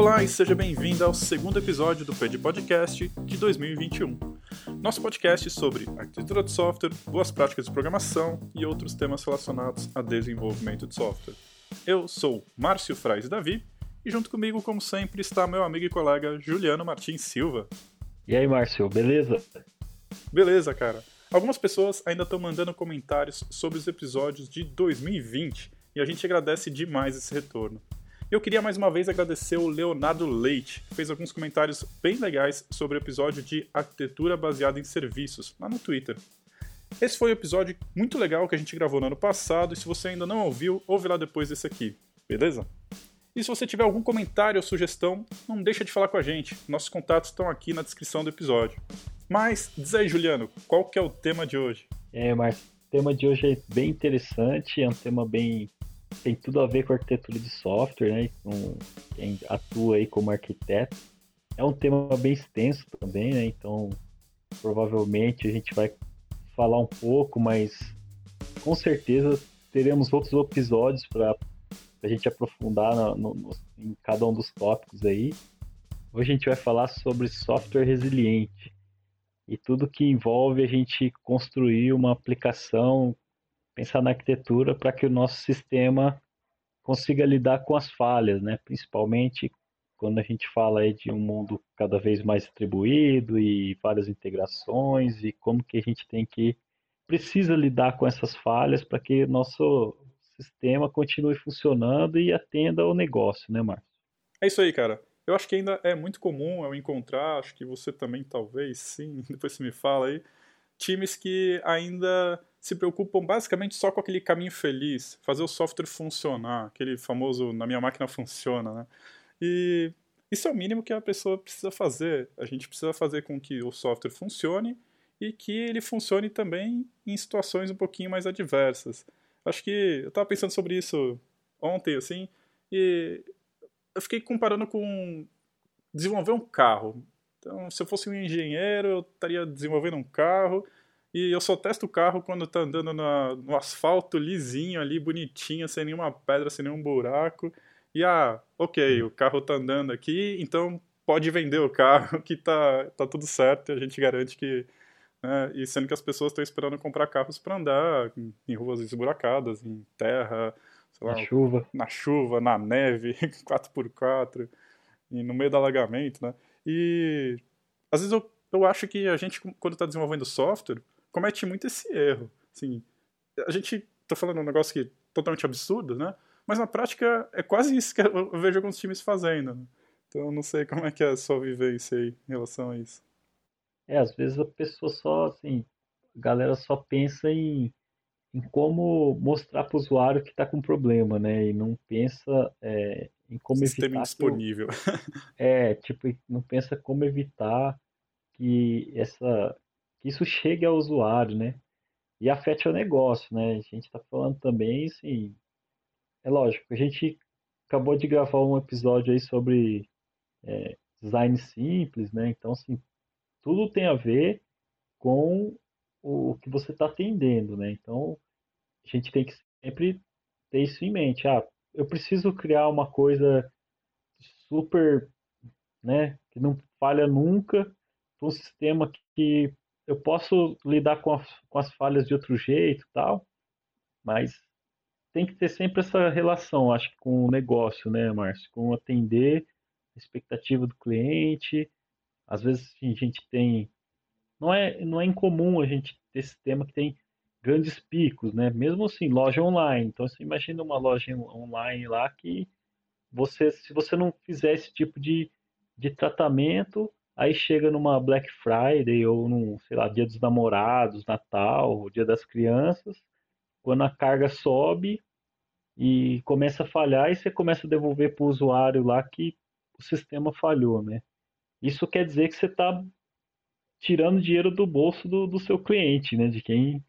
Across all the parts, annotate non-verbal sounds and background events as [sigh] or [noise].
Olá e seja bem-vindo ao segundo episódio do PD Podcast de 2021. Nosso podcast sobre arquitetura de software, boas práticas de programação e outros temas relacionados a desenvolvimento de software. Eu sou Márcio Frais Davi e junto comigo, como sempre, está meu amigo e colega Juliano Martins Silva. E aí, Márcio, beleza? Beleza, cara. Algumas pessoas ainda estão mandando comentários sobre os episódios de 2020 e a gente agradece demais esse retorno. Eu queria mais uma vez agradecer o Leonardo Leite, que fez alguns comentários bem legais sobre o episódio de arquitetura baseada em serviços, lá no Twitter. Esse foi um episódio muito legal que a gente gravou no ano passado, e se você ainda não ouviu, ouve lá depois desse aqui, beleza? E se você tiver algum comentário ou sugestão, não deixa de falar com a gente. Nossos contatos estão aqui na descrição do episódio. Mas, diz aí, Juliano, qual que é o tema de hoje? É, Márcio, o tema de hoje é bem interessante, é um tema bem tem tudo a ver com arquitetura de software, né? Com quem atua aí como arquiteto. É um tema bem extenso também, né? Então, provavelmente a gente vai falar um pouco, mas com certeza teremos outros episódios para a gente aprofundar no, no, em cada um dos tópicos aí. Hoje a gente vai falar sobre software resiliente e tudo que envolve a gente construir uma aplicação pensar na arquitetura para que o nosso sistema consiga lidar com as falhas, né? Principalmente quando a gente fala aí de um mundo cada vez mais distribuído e várias integrações e como que a gente tem que precisa lidar com essas falhas para que nosso sistema continue funcionando e atenda ao negócio, né, Márcio? É isso aí, cara. Eu acho que ainda é muito comum eu encontrar, acho que você também talvez, sim, [laughs] depois você me fala aí, times que ainda se preocupam basicamente só com aquele caminho feliz, fazer o software funcionar, aquele famoso na minha máquina funciona, né? E isso é o mínimo que a pessoa precisa fazer. A gente precisa fazer com que o software funcione e que ele funcione também em situações um pouquinho mais adversas. Acho que eu estava pensando sobre isso ontem, assim, e eu fiquei comparando com desenvolver um carro. Então, se eu fosse um engenheiro, eu estaria desenvolvendo um carro e eu só testo o carro quando tá andando na, no asfalto lisinho ali, bonitinho, sem nenhuma pedra, sem nenhum buraco. E ah, ok, o carro tá andando aqui, então pode vender o carro [laughs] que tá, tá tudo certo e a gente garante que. Né, e sendo que as pessoas estão esperando comprar carros para andar em, ruas esburacadas, em terra, lá, na chuva. Na chuva, na neve, [laughs] 4x4, e no meio do alagamento, né? E às vezes eu, eu acho que a gente, quando está desenvolvendo software, comete muito esse erro. Assim, a gente tá falando um negócio que é totalmente absurdo, né? Mas na prática é quase isso que eu vejo alguns times fazendo. Né? Então eu não sei como é que é a sua vivência aí em relação a isso. É, às vezes a pessoa só, assim, a galera só pensa em, em como mostrar para o usuário que está com problema, né? E não pensa é, em como Sistema evitar. Indisponível. [laughs] é, tipo, não pensa como evitar que essa que isso chegue ao usuário, né? E afete o negócio, né? A gente está falando também, assim, é lógico, a gente acabou de gravar um episódio aí sobre é, design simples, né? Então, assim, tudo tem a ver com o que você está atendendo, né? Então, a gente tem que sempre ter isso em mente. Ah, eu preciso criar uma coisa super, né? Que não falha nunca, um sistema que eu posso lidar com, com as falhas de outro jeito tal, mas tem que ter sempre essa relação, acho que com o negócio, né, Márcio? Com atender a expectativa do cliente. Às vezes a gente tem. Não é, não é incomum a gente ter sistema que tem grandes picos, né? Mesmo assim, loja online. Então você imagina uma loja online lá que você, se você não fizer esse tipo de, de tratamento, Aí chega numa Black Friday ou num, sei lá, Dia dos Namorados, Natal, Dia das Crianças, quando a carga sobe e começa a falhar e você começa a devolver para o usuário lá que o sistema falhou, né? Isso quer dizer que você está tirando dinheiro do bolso do, do seu cliente, né? De quem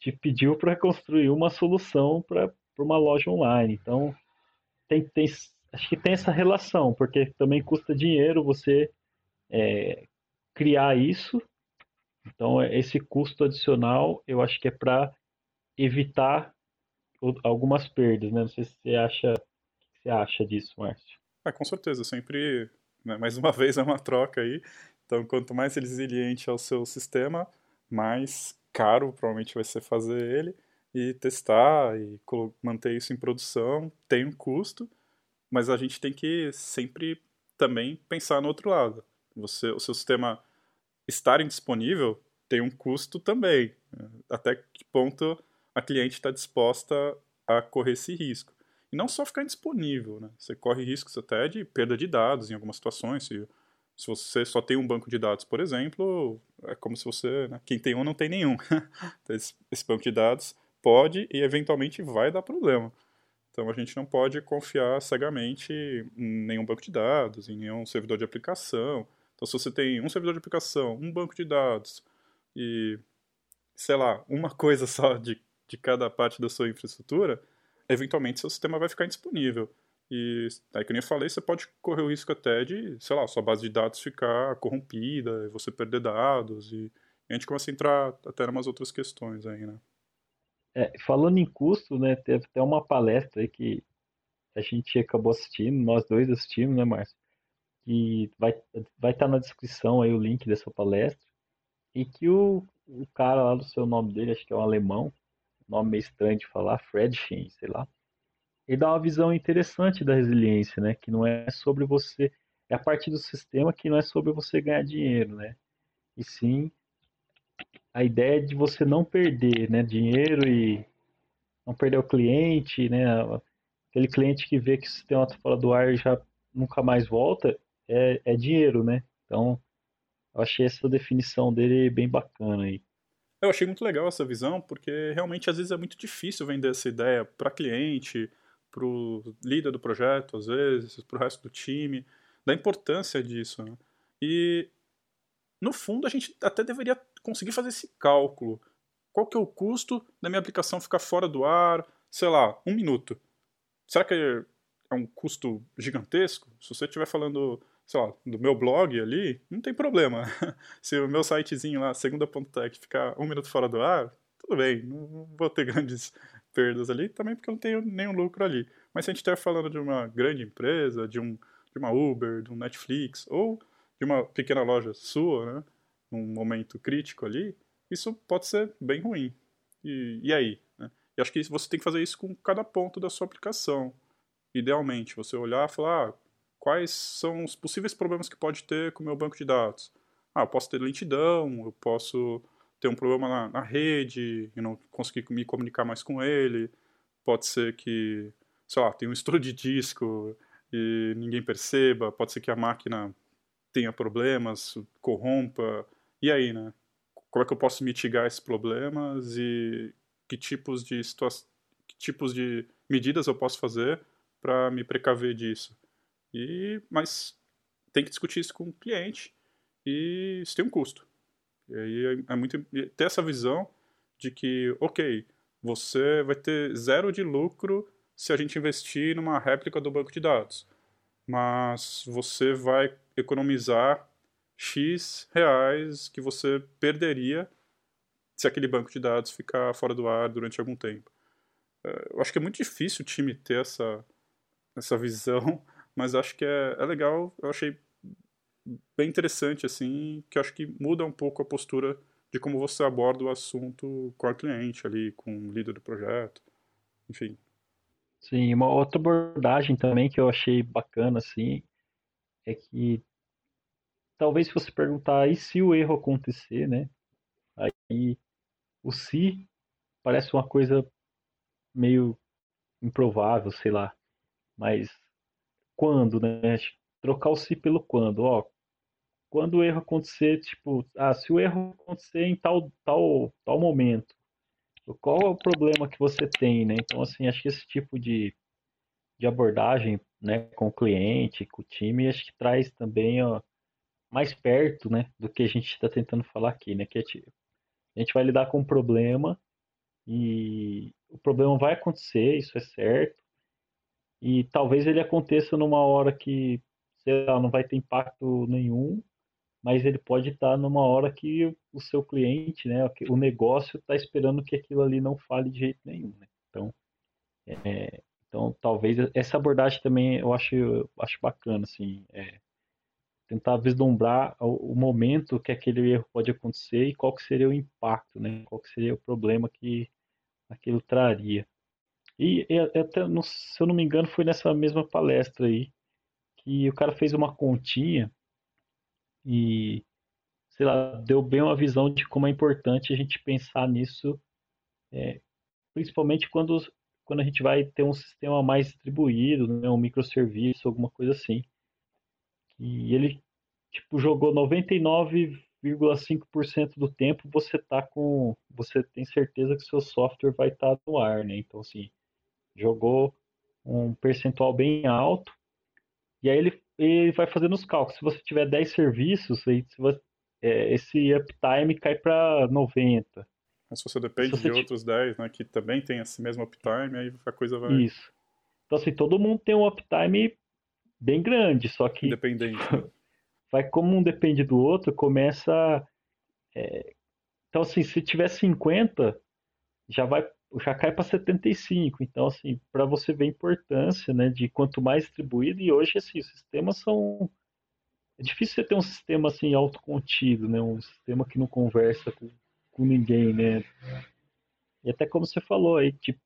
te pediu para construir uma solução para uma loja online. Então, tem, tem, acho que tem essa relação, porque também custa dinheiro você é, criar isso. Então, esse custo adicional, eu acho que é para evitar algumas perdas, né? Não sei se você acha, que você acha disso, Márcio. É, com certeza, sempre, né, mais uma [laughs] vez, é uma troca aí. Então, quanto mais resiliente é o seu sistema, mais caro provavelmente vai ser fazer ele e testar e manter isso em produção tem um custo, mas a gente tem que sempre também pensar no outro lado. Você, o seu sistema estar indisponível tem um custo também. Até que ponto a cliente está disposta a correr esse risco. E não só ficar indisponível, né? Você corre riscos até de perda de dados em algumas situações. Se, se você só tem um banco de dados, por exemplo, é como se você. Né? Quem tem um não tem nenhum. [laughs] Então, esse, esse banco de dados pode e eventualmente vai dar problema. Então a gente não pode confiar cegamente em nenhum banco de dados, em nenhum servidor de aplicação. Então se você tem um servidor de aplicação, um banco de dados e, sei lá, uma coisa só de, de cada parte da sua infraestrutura, eventualmente seu sistema vai ficar indisponível. E aí, como eu falei, você pode correr o risco até de, sei lá, sua base de dados ficar corrompida, e você perder dados, e a gente começa a entrar até em umas outras questões aí, né? É, falando em custo, né, teve até uma palestra aí que a gente acabou assistindo, nós dois assistimos, né, Márcio? E vai vai estar tá na descrição aí o link dessa palestra. E que o, o cara lá do seu nome dele, acho que é um alemão, nome meio estranho de falar, Fred Shen, sei lá. Ele dá uma visão interessante da resiliência, né? Que não é sobre você, é a parte do sistema que não é sobre você ganhar dinheiro, né? E sim a ideia de você não perder né, dinheiro e não perder o cliente, né? Aquele cliente que vê que o sistema está fora do ar já nunca mais volta, é, é dinheiro, né? Então, eu achei essa definição dele bem bacana aí. Eu achei muito legal essa visão, porque realmente às vezes é muito difícil vender essa ideia para cliente, para o líder do projeto, às vezes, para o resto do time, da importância disso. Né? E no fundo a gente até deveria conseguir fazer esse cálculo. Qual que é o custo da minha aplicação ficar fora do ar, sei lá, um minuto? Será que é um custo gigantesco? Se você estiver falando, sei lá, do meu blog ali, não tem problema. [laughs] Se o meu sitezinho lá, segunda.tech, ficar um minuto fora do ar, tudo bem, não vou ter grandes perdas ali, também porque eu não tenho nenhum lucro ali. Mas se a gente estiver falando de uma grande empresa, de, um, de uma Uber, de um Netflix, ou de uma pequena loja sua, né, num momento crítico ali, isso pode ser bem ruim. E, e aí? Né? E acho que você tem que fazer isso com cada ponto da sua aplicação. Idealmente, você olhar e falar ah, quais são os possíveis problemas que pode ter com o meu banco de dados. Ah, eu posso ter lentidão, eu posso ter um problema na, na rede e não conseguir me comunicar mais com ele. Pode ser que, sei lá, tem um estouro de disco e ninguém perceba. Pode ser que a máquina tenha problemas, corrompa. E aí, né? Como é que eu posso mitigar esses problemas e que tipos de que tipos de medidas eu posso fazer para me precaver disso? E mas tem que discutir isso com o cliente e isso tem um custo. E aí é, é muito ter essa visão de que, ok, você vai ter zero de lucro se a gente investir numa réplica do banco de dados, mas você vai economizar X reais que você perderia se aquele banco de dados ficar fora do ar durante algum tempo. É, eu acho que é muito difícil o time ter essa, essa visão, [laughs] mas acho que é, é legal, eu achei bem interessante, assim, que acho que muda um pouco a postura de como você aborda o assunto com a cliente ali, com o líder do projeto, enfim. Sim, uma outra abordagem também que eu achei bacana, assim, é que talvez se você perguntar e se o erro acontecer, né? Aí o se parece uma coisa meio improvável, sei lá. Mas quando, né? Trocar o se pelo quando, ó. Quando o erro acontecer, tipo, ah, se o erro acontecer em tal tal tal momento, qual é o problema que você tem, né? Então, assim, acho que esse tipo de, de abordagem, né, com o cliente, com o time, acho que traz também, ó, mais perto, né, do que a gente está tentando falar aqui, né, que a gente vai lidar com um problema e o problema vai acontecer, isso é certo, e talvez ele aconteça numa hora que, sei lá, não vai ter impacto nenhum, mas ele pode estar numa hora que o seu cliente, né, o negócio está esperando que aquilo ali não fale de jeito nenhum, né? Então, é, Então, talvez essa abordagem também eu acho, eu acho bacana, assim, é, tentar vislumbrar o, o, momento que aquele erro pode acontecer e qual que seria o impacto, né? Qual que seria o problema que aquilo traria. E, e até, se eu não me engano, foi nessa mesma palestra aí que o cara fez uma continha e, sei lá, deu bem uma visão de como é importante a gente pensar nisso, é, principalmente quando, quando a gente vai ter um sistema mais distribuído, né, um microserviço, alguma coisa assim. E ele tipo jogou 99,5% do tempo você tá com você tem certeza que seu software vai estar tá no ar, né? Então assim, jogou um percentual bem alto e aí ele, ele vai fazendo os cálculos. Se você tiver 10 serviços, aí você, é, esse uptime cai para 90. Mas se você depende se você de outros 10, né, que também tem esse mesmo uptime, aí a coisa vai... Isso. Então assim, todo mundo tem um uptime bem grande, só que... Independente. [laughs] vai como um depende do outro, começa. É... Então, assim, se tiver 50, já vai já cai para 75. Então, assim, para você ver a importância, né, de quanto mais distribuído, e hoje, assim, os sistemas são. É difícil você ter um sistema assim autocontido, né, um sistema que não conversa com, com ninguém, né. E até como você falou aí, tipo,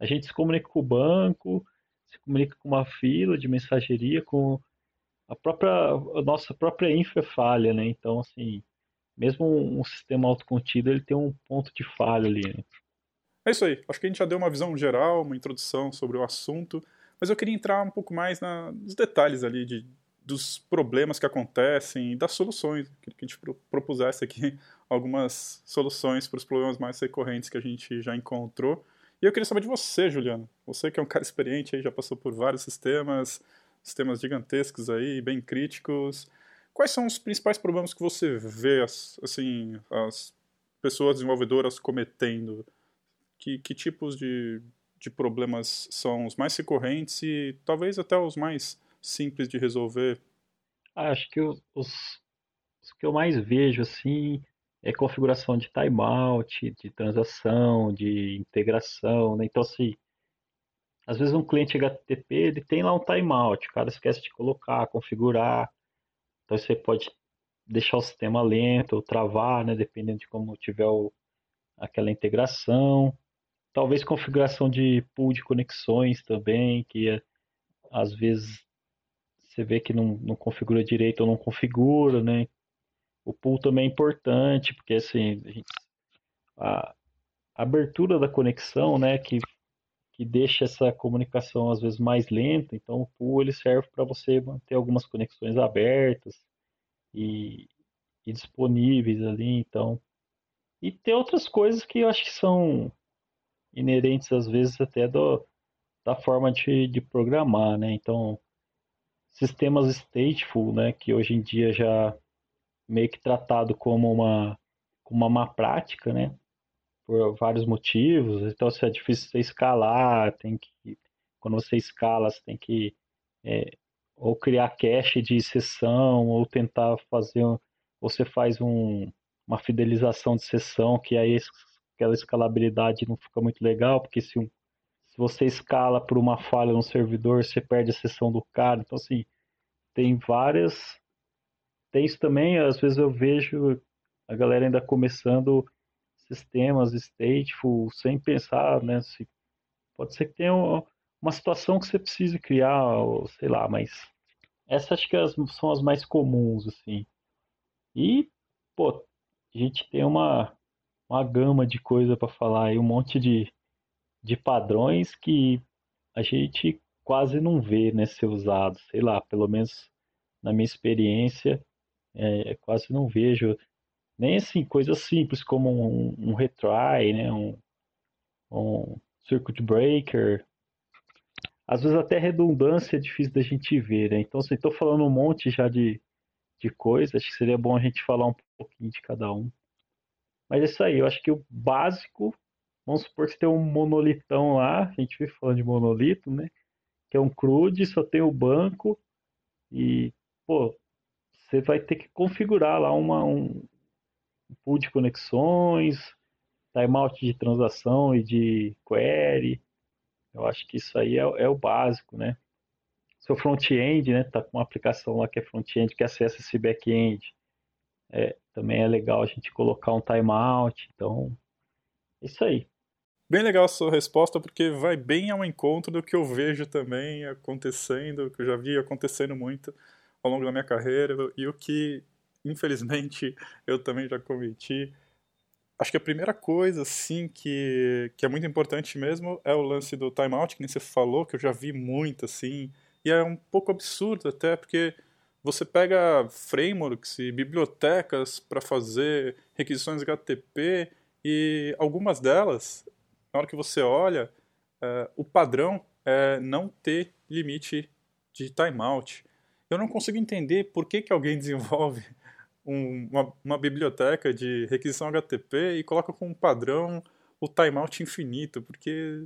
a gente se comunica com o banco, se comunica com uma fila de mensageria, com a própria a nossa própria infra é falha, né? Então, assim, mesmo um sistema autocontido, ele tem um ponto de falha ali. Né? É isso aí. Acho que a gente já deu uma visão geral, uma introdução sobre o assunto, mas eu queria entrar um pouco mais na, nos detalhes ali de, dos problemas que acontecem e das soluções. Queria que a gente propusesse aqui [laughs] algumas soluções para os problemas mais recorrentes que a gente já encontrou. E eu queria saber de você, Juliano. Você que é um cara experiente aí, já passou por vários sistemas, sistemas gigantescos aí, bem críticos. Quais são os principais problemas que você vê, assim, as pessoas desenvolvedoras cometendo? Que, que tipos de, de problemas são os mais recorrentes e talvez até os mais simples de resolver? Ah, acho que os, os que eu mais vejo, assim, é configuração de timeout, de transação, de integração, né? Então, assim, às vezes um cliente HTTP ele tem lá um timeout, o cara esquece de colocar, configurar. Então você pode deixar o sistema lento ou travar, né, dependendo de como tiver o, aquela integração. Talvez configuração de pool de conexões também, que é, às vezes você vê que não, não configura direito ou não configura, né? O pool também é importante, porque assim, a, a abertura da conexão, né, que que deixa essa comunicação às vezes mais lenta. Então o pool ele serve para você manter algumas conexões abertas e, e, disponíveis ali. Então e tem outras coisas que eu acho que são inerentes às vezes até do, da forma de, de programar, né? Então sistemas stateful, né, que hoje em dia já meio que tratado como uma, uma má prática, né? por vários motivos. Então, se é difícil você escalar, tem que quando você escala, você tem que é, ou criar cache de sessão ou tentar fazer você faz um, uma fidelização de sessão que aí aquela escalabilidade não fica muito legal porque se, um, se você escala por uma falha no servidor você perde a sessão do cara então assim tem várias tem isso também às vezes eu vejo a galera ainda começando sistemas stateful sem pensar, né? Se, pode ser que tenha uma situação que você precise criar, ou, sei lá, mas essas acho que as, são as mais comuns, assim. E, pô, a gente tem uma, uma gama de coisa para falar aí, um monte de, de padrões que a gente quase não vê né, ser usado, sei lá, pelo menos na minha experiência, é, quase não vejo nem assim, coisas simples como um, um retry, né? um, um circuit breaker. Às vezes até redundância é difícil da gente ver, né? Então, assim, estou falando um monte já de, de coisas, acho que seria bom a gente falar um pouquinho de cada um. Mas é isso aí, eu acho que o básico, vamos supor que tem um monolitão lá, a gente vive falando de monolito, né? Que é um CRUD, só tem o banco e, pô, você vai ter que configurar lá uma, um, pool de conexões, timeout de transação e de query. Eu acho que isso aí é, é o básico, né? Seu front-end, né? Tá com uma aplicação lá que é front-end que acessa esse back-end. É, também é legal a gente colocar um timeout. Então, é isso aí. Bem legal a sua resposta, porque vai bem ao encontro do que eu vejo também acontecendo, que eu já vi acontecendo muito ao longo da minha carreira, e o que, infelizmente, [laughs] eu também já cometi. Acho que a primeira coisa, assim, que, que é muito importante mesmo é o lance do timeout, que nem você falou, que eu já vi muito, assim, e é um pouco absurdo até, porque você pega frameworks e bibliotecas para fazer requisições HTTP e algumas delas na hora que você olha, uh, o padrão é não ter limite de timeout. Eu não consigo entender por que, que alguém [laughs] desenvolve um, uma, uma, biblioteca de requisição HTTP e coloca como padrão o timeout infinito, porque,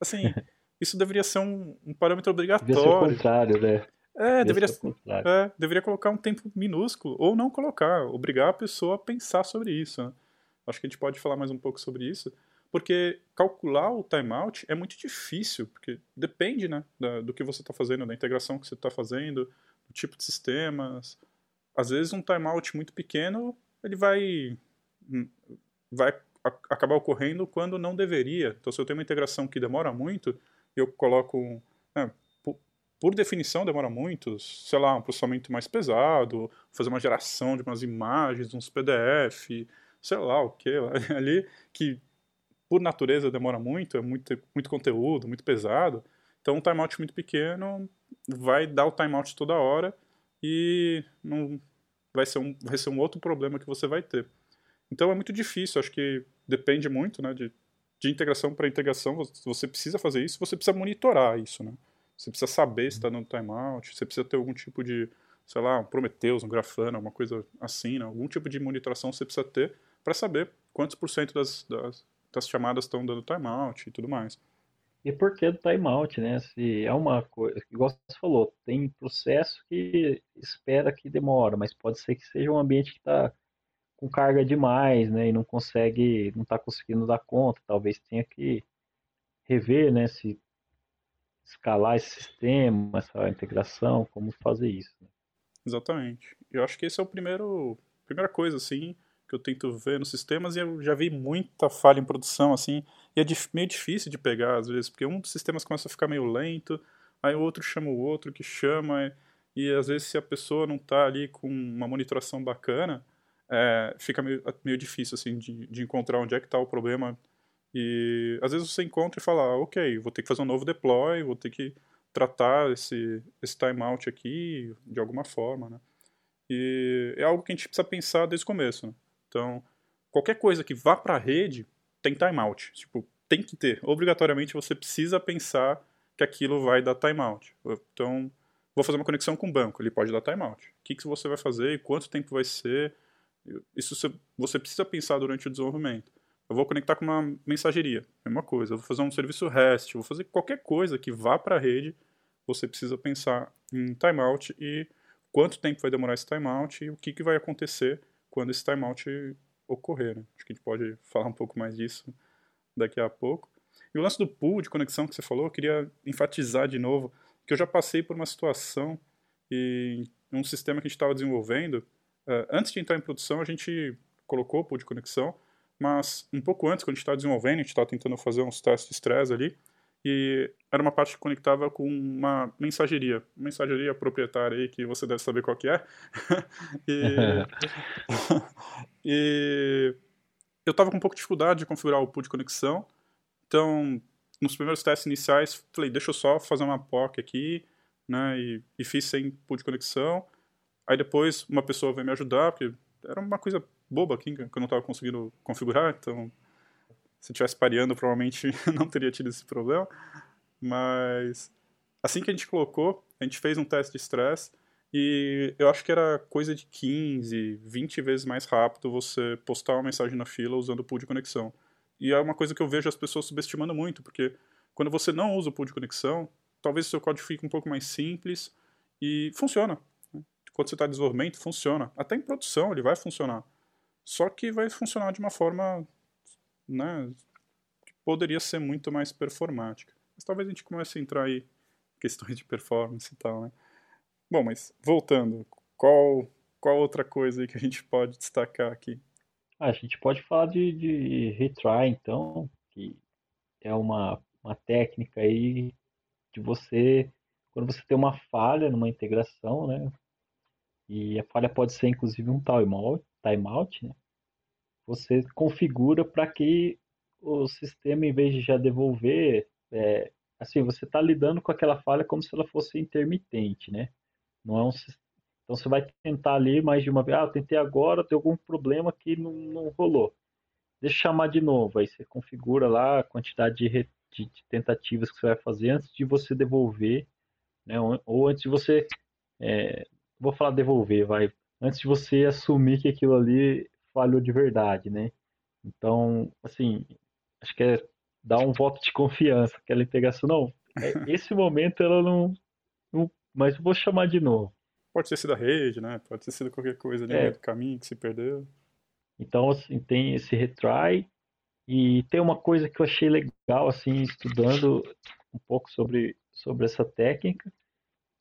assim, [laughs] isso deveria ser um, um parâmetro obrigatório. Devia ser o contrário, né? É, deveria, é, deveria colocar um tempo minúsculo, ou não colocar, obrigar a pessoa a pensar sobre isso. Né? Acho que a gente pode falar mais um pouco sobre isso. Porque calcular o timeout é muito difícil, porque depende né, da, do que você está fazendo, da integração que você está fazendo, do tipo de sistemas. Às vezes um timeout muito pequeno ele vai, hum, vai acabar ocorrendo quando não deveria. Então, se eu tenho uma integração que demora muito, eu coloco. Né, por, por, definição, demora muito, sei lá, um processamento mais pesado, fazer uma geração de umas imagens, uns PDF, sei lá o que, [laughs] ali, que por natureza demora muito, é muito, muito conteúdo, muito pesado. Então um timeout muito pequeno vai dar o timeout toda hora e não vai ser um, vai ser um outro problema que você vai ter. Então é muito difícil, acho que depende muito, né, de, de integração para integração, você precisa fazer isso, você precisa monitorar isso, né? Você precisa saber se está dando timeout, você precisa ter algum tipo de, sei lá, um Prometheus, um Grafana, alguma coisa assim, né? algum tipo de monitoração você precisa ter para saber quantos por cento das, das, as chamadas estão dando timeout e tudo mais. E por que do timeout, né? Se é uma coisa, igual você falou, tem processo que espera que demora, mas pode ser que seja um ambiente que está com carga demais, né? E não consegue, não está conseguindo dar conta. Talvez tenha que rever, né? Se escalar esse sistema, essa integração, como fazer isso. Né? Exatamente. Eu acho que esse é o primeiro, primeira coisa, assim, que eu tento ver nos sistemas e eu já vi muita falha em produção, assim, e é meio difícil de pegar às vezes, porque um dos sistemas começa a ficar meio lento, aí o outro chama o outro que chama, e, e às vezes se a pessoa não está ali com uma monitoração bacana, é, fica meio, meio difícil, assim, de, de encontrar onde é que está o problema, e às vezes você encontra e fala, ah, ok, vou ter que fazer um novo deploy, vou ter que tratar esse, esse timeout aqui de alguma forma, né? E é algo que a gente precisa pensar desde o começo, né? Então, qualquer coisa que vá para a rede tem timeout. Tipo, tem que ter. Obrigatoriamente você precisa pensar que aquilo vai dar timeout. Então, vou fazer uma conexão com o banco, ele pode dar timeout. O que, que você vai fazer e quanto tempo vai ser? Isso você precisa pensar durante o desenvolvimento. Eu vou conectar com uma mensageria, mesma coisa. Eu vou fazer um serviço REST, vou fazer qualquer coisa que vá para a rede, você precisa pensar em timeout e quanto tempo vai demorar esse timeout e o que, que vai acontecer quando esse timeout ocorrer. Né? Acho que a gente pode falar um pouco mais disso daqui a pouco. E o lance do pool de conexão que você falou, eu queria enfatizar de novo que eu já passei por uma situação e um sistema que a gente estava desenvolvendo, uh, antes de entrar em produção, a gente colocou o pool de conexão, mas um pouco antes, quando a gente estava desenvolvendo, a gente estava tentando fazer uns testes de stress ali, e era uma parte que conectava com uma mensageria, mensageria proprietária aí que você deve saber qual que é. [laughs] e, [laughs] e, eu estava com um pouco de dificuldade de configurar o pool de conexão, então nos primeiros testes iniciais falei, deixa eu só fazer uma POC aqui, né, e, e fiz sem pool de conexão. Aí depois uma pessoa veio me ajudar, porque era uma coisa boba aqui que eu não estava conseguindo configurar, então se tivesse pareando, provavelmente [laughs] não teria tido esse problema. Mas assim que a gente colocou, a gente fez um teste de estresse e eu acho que era coisa de 15, 20 vezes mais rápido você postar uma mensagem na fila usando o pool de conexão. E é uma coisa que eu vejo as pessoas subestimando muito, porque quando você não usa o pool de conexão, talvez o seu código fique um pouco mais simples e funciona. Né? Quando você está em desenvolvimento, funciona. Até em produção ele vai funcionar. Só que vai funcionar de uma forma né, que poderia ser muito mais performática. Mas talvez a gente comece a entrar aí em questões de performance e tal, né? Bom, mas voltando, qual, qual outra coisa aí que a gente pode destacar aqui? Ah, a gente pode falar de, de retry, então, que é uma, uma técnica aí de você, quando você tem uma falha numa integração, né? E a falha pode ser inclusive um timeout, timeout né? Você configura para que o sistema, em vez de já devolver, é, assim, você está lidando com aquela falha como se ela fosse intermitente, né? Não é um então você vai tentar ali mais de uma vez, ah, tentei agora, tem algum problema que não, não rolou. Deixa eu chamar de novo, aí você configura lá a quantidade de, de, de tentativas que você vai fazer antes de você devolver, né? Ou, ou antes de você, é, vou falar devolver, vai, antes de você assumir que aquilo ali falhou de verdade, né? Então, assim, acho que é dar um voto de confiança, aquela integração, não, é, [laughs] esse momento ela não, não, mas vou chamar de novo. Pode ter sido a rede, né? Pode ter sido qualquer coisa ali é. no meio do caminho que se perdeu. Então, assim, tem esse retry e tem uma coisa que eu achei legal, assim, estudando um pouco sobre, sobre essa técnica,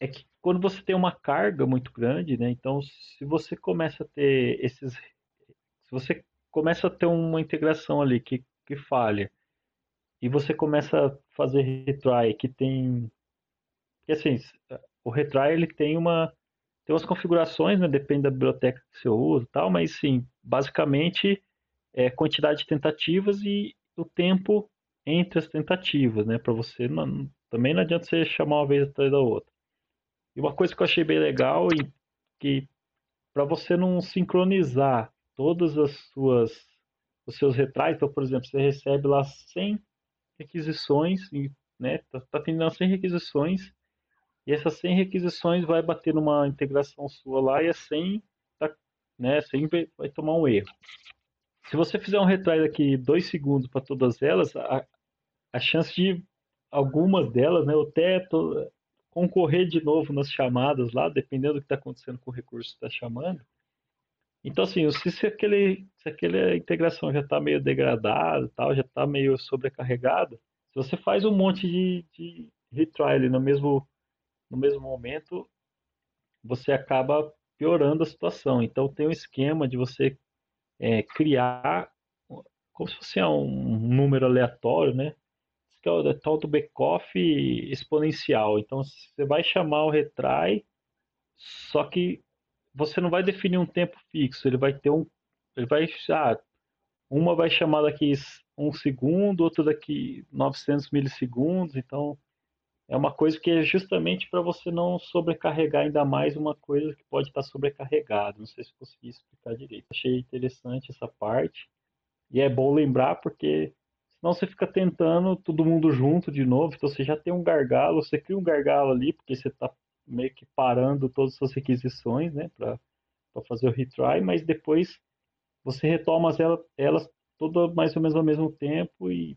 é que quando você tem uma carga muito grande, né? Então, se você começa a ter esses... Se você começa a ter uma integração ali que, que falha, e você começa a fazer retry que tem... Que, assim, o retry, ele tem uma... Tem umas configurações, né? Depende da biblioteca que você usa tal, mas, sim, basicamente é quantidade de tentativas e o tempo entre as tentativas, né? Para você não, também não adianta você chamar uma vez atrás da outra. E uma coisa que eu achei bem legal e que para você não sincronizar todas as suas os seus retratos, então, por exemplo, você recebe lá 100 requisições, né? Tá, tá tendo 100 requisições e essas 100 requisições vai bater numa integração sua lá e a 100 tá, né, 100 vai tomar um erro. Se você fizer um retry daqui dois segundos para todas elas, a, a chance de algumas delas, né, até to, concorrer de novo nas chamadas lá, dependendo do que está acontecendo com o recurso que está chamando. Então, assim, se, se, aquele, se aquela integração já está meio degradada, tal, já está meio sobrecarregada, se você faz um monte de, de retry no mesmo, no mesmo momento, você acaba piorando a situação. Então, tem um esquema de você é, criar como se fosse um número aleatório, né? Que é o tal do backoff exponencial. Então você vai chamar o retry, só que você não vai definir um tempo fixo. Ele vai ter um, ele vai, ah, uma vai chamar daqui um segundo, outra daqui 900 milissegundos. Então é uma coisa que é justamente para você não sobrecarregar ainda mais uma coisa que pode estar sobrecarregada. Não sei se consegui explicar direito. Achei interessante essa parte. E é bom lembrar porque Senão você fica tentando todo mundo junto de novo, então você já tem um gargalo, você cria um gargalo ali, porque você está meio que parando todas as suas requisições, né, para fazer o retry, mas depois você retoma elas, elas todas mais ou menos ao mesmo tempo e